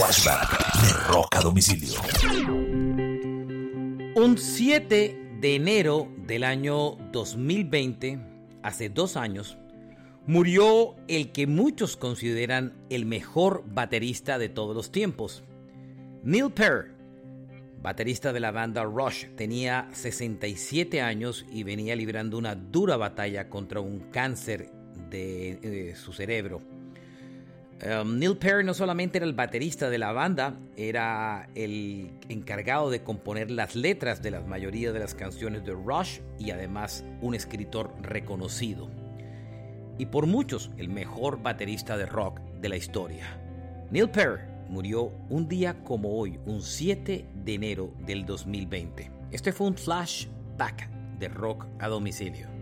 Flashback de Rock a Domicilio. Un 7 de enero del año 2020, hace dos años, murió el que muchos consideran el mejor baterista de todos los tiempos. Neil Peart, baterista de la banda Rush, tenía 67 años y venía librando una dura batalla contra un cáncer de, su cerebro. Um, Neil Peart no solamente era el baterista de la banda, era el encargado de componer las letras de la mayoría de las canciones de Rush y además un escritor reconocido. Y por muchos el mejor baterista de rock de la historia. Neil Peart murió un día como hoy, un 7 de enero del 2020. Este fue un flashback de rock a domicilio.